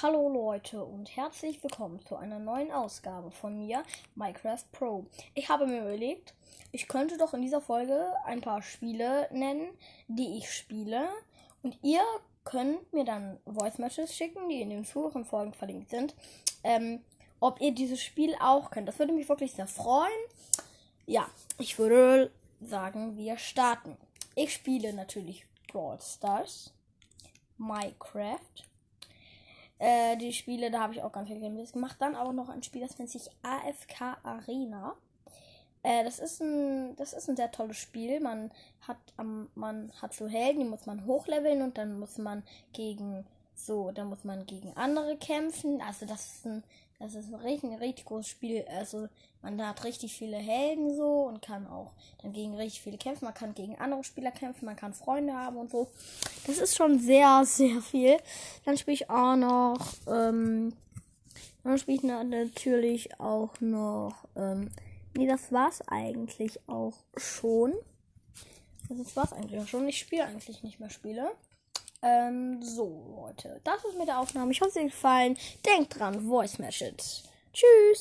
Hallo Leute und herzlich willkommen zu einer neuen Ausgabe von mir, Minecraft Pro. Ich habe mir überlegt, ich könnte doch in dieser Folge ein paar Spiele nennen, die ich spiele. Und ihr könnt mir dann Voice Messages schicken, die in den früheren Folgen verlinkt sind, ähm, ob ihr dieses Spiel auch könnt. Das würde mich wirklich sehr freuen. Ja, ich würde sagen, wir starten. Ich spiele natürlich Brawl Stars, Minecraft. Äh, die Spiele, da habe ich auch ganz viel Gameplays gemacht. Dann aber noch ein Spiel, das nennt sich AFK Arena. Äh, das ist ein, das ist ein sehr tolles Spiel. Man hat, ähm, man hat so Helden, die muss man hochleveln und dann muss man gegen so, dann muss man gegen andere kämpfen. Also das ist ein, das ist ein richtig, richtig großes Spiel. Also man hat richtig viele Helden so und kann auch dann gegen richtig viele kämpfen. Man kann gegen andere Spieler kämpfen, man kann Freunde haben und so. Das ist schon sehr, sehr viel. Dann spiele ich auch noch, ähm, dann spiele ich natürlich auch noch, ähm, nee, das war's eigentlich auch schon. Also das war's eigentlich auch schon. Ich spiele eigentlich nicht mehr Spiele. Ähm, so, Leute. Das ist mit der Aufnahme. Ich hoffe, es hat euch gefallen. Denkt dran, Voice Message. Tschüss.